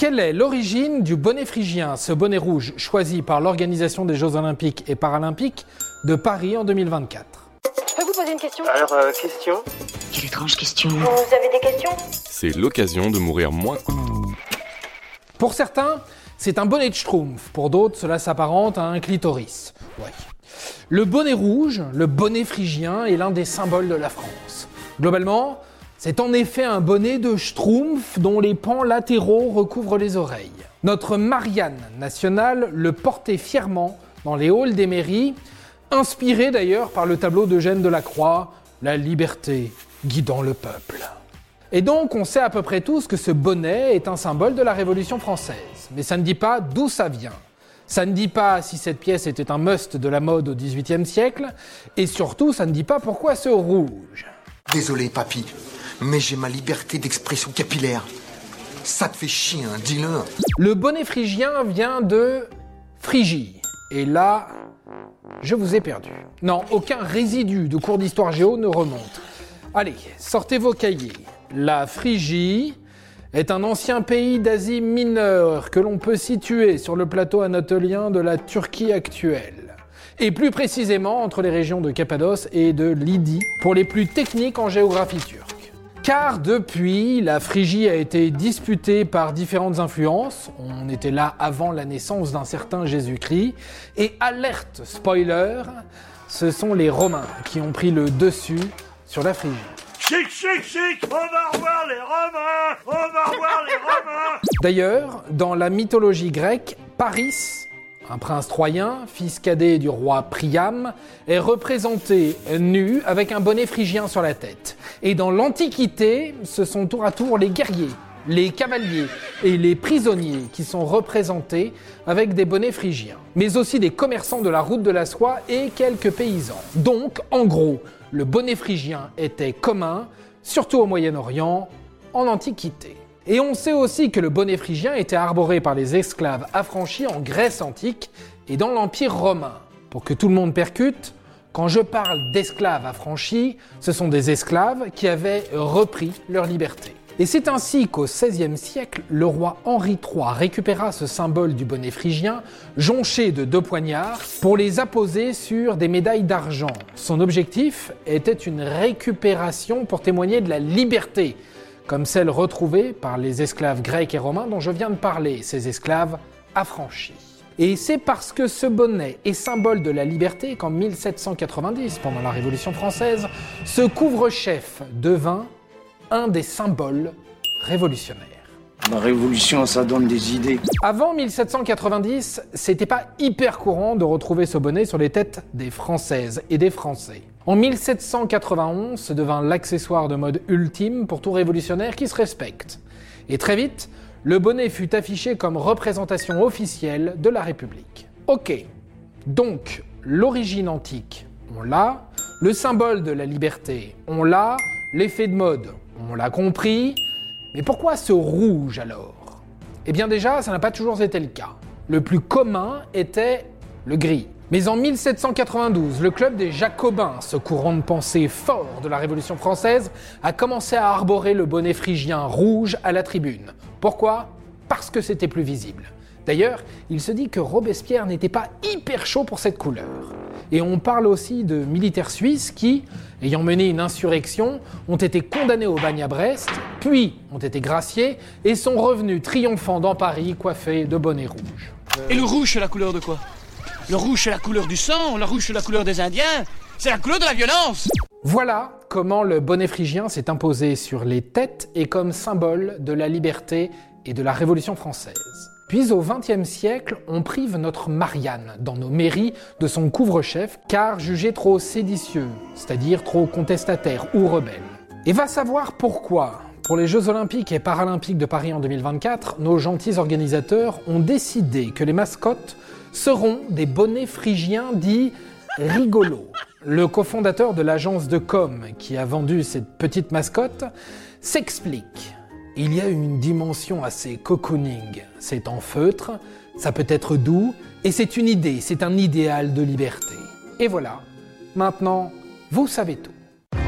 Quelle est l'origine du bonnet phrygien, ce bonnet rouge choisi par l'Organisation des Jeux Olympiques et Paralympiques de Paris en 2024 Je peux vous poser une question? Alors, euh, question? Quelle étrange question. Vous avez des questions? C'est l'occasion de mourir moins. Pour certains, c'est un bonnet de schtroumpf. Pour d'autres, cela s'apparente à un clitoris. Ouais. Le bonnet rouge, le bonnet phrygien, est l'un des symboles de la France. Globalement, c'est en effet un bonnet de schtroumpf dont les pans latéraux recouvrent les oreilles. Notre Marianne nationale le portait fièrement dans les halls des mairies, inspiré d'ailleurs par le tableau d'Eugène Delacroix, La liberté guidant le peuple. Et donc, on sait à peu près tous que ce bonnet est un symbole de la Révolution française. Mais ça ne dit pas d'où ça vient. Ça ne dit pas si cette pièce était un must de la mode au XVIIIe siècle. Et surtout, ça ne dit pas pourquoi ce rouge. Désolé, papy, mais j'ai ma liberté d'expression capillaire. Ça te fait chier, hein, dis-le. Le bonnet phrygien vient de Phrygie. Et là, je vous ai perdu. Non, aucun résidu de cours d'histoire géo ne remonte. Allez, sortez vos cahiers. La Phrygie est un ancien pays d'Asie mineure que l'on peut situer sur le plateau anatolien de la Turquie actuelle. Et plus précisément entre les régions de Cappadoce et de Lydie, pour les plus techniques en géographie turque. Car depuis, la Phrygie a été disputée par différentes influences. On était là avant la naissance d'un certain Jésus-Christ. Et alerte spoiler, ce sont les Romains qui ont pris le dessus sur la Phrygie. Chic, chic, chic, on va revoir les Romains, on va revoir les Romains. D'ailleurs, dans la mythologie grecque, Paris, un prince troyen, fils cadet du roi Priam, est représenté nu avec un bonnet phrygien sur la tête. Et dans l'Antiquité, ce sont tour à tour les guerriers, les cavaliers et les prisonniers qui sont représentés avec des bonnets phrygiens, mais aussi des commerçants de la route de la soie et quelques paysans. Donc, en gros, le bonnet phrygien était commun, surtout au Moyen-Orient, en Antiquité. Et on sait aussi que le bonnet phrygien était arboré par les esclaves affranchis en Grèce antique et dans l'Empire romain. Pour que tout le monde percute, quand je parle d'esclaves affranchis, ce sont des esclaves qui avaient repris leur liberté. Et c'est ainsi qu'au XVIe siècle, le roi Henri III récupéra ce symbole du bonnet phrygien, jonché de deux poignards, pour les apposer sur des médailles d'argent. Son objectif était une récupération pour témoigner de la liberté, comme celle retrouvée par les esclaves grecs et romains dont je viens de parler, ces esclaves affranchis. Et c'est parce que ce bonnet est symbole de la liberté qu'en 1790, pendant la Révolution française, ce couvre-chef devint un des symboles révolutionnaires. La révolution, ça donne des idées. Avant 1790, c'était pas hyper courant de retrouver ce bonnet sur les têtes des Françaises et des Français. En 1791, ce devint l'accessoire de mode ultime pour tout révolutionnaire qui se respecte. Et très vite, le bonnet fut affiché comme représentation officielle de la République. Ok, donc l'origine antique, on l'a, le symbole de la liberté, on l'a, l'effet de mode, on l'a compris, mais pourquoi ce rouge alors? Eh bien déjà, ça n'a pas toujours été le cas. Le plus commun était le gris. Mais en 1792, le club des Jacobins, ce courant de pensée fort de la Révolution française, a commencé à arborer le bonnet phrygien rouge à la tribune. Pourquoi? Parce que c'était plus visible. D'ailleurs, il se dit que Robespierre n'était pas hyper chaud pour cette couleur. Et on parle aussi de militaires suisses qui, ayant mené une insurrection, ont été condamnés au bagne à Brest, puis ont été graciés et sont revenus triomphants dans Paris coiffés de bonnets rouges. Et le rouge, c'est la couleur de quoi? Le rouge, c'est la couleur du sang, le rouge, c'est la couleur des Indiens, c'est la couleur de la violence Voilà comment le bonnet phrygien s'est imposé sur les têtes et comme symbole de la liberté et de la Révolution française. Puis au XXe siècle, on prive notre Marianne dans nos mairies de son couvre-chef car jugé trop séditieux, c'est-à-dire trop contestataire ou rebelle. Et va savoir pourquoi. Pour les Jeux olympiques et paralympiques de Paris en 2024, nos gentils organisateurs ont décidé que les mascottes seront des bonnets phrygiens dits rigolos. Le cofondateur de l'agence de com qui a vendu cette petite mascotte s'explique. Il y a une dimension assez cocooning. C'est en feutre, ça peut être doux, et c'est une idée, c'est un idéal de liberté. Et voilà, maintenant, vous savez tout.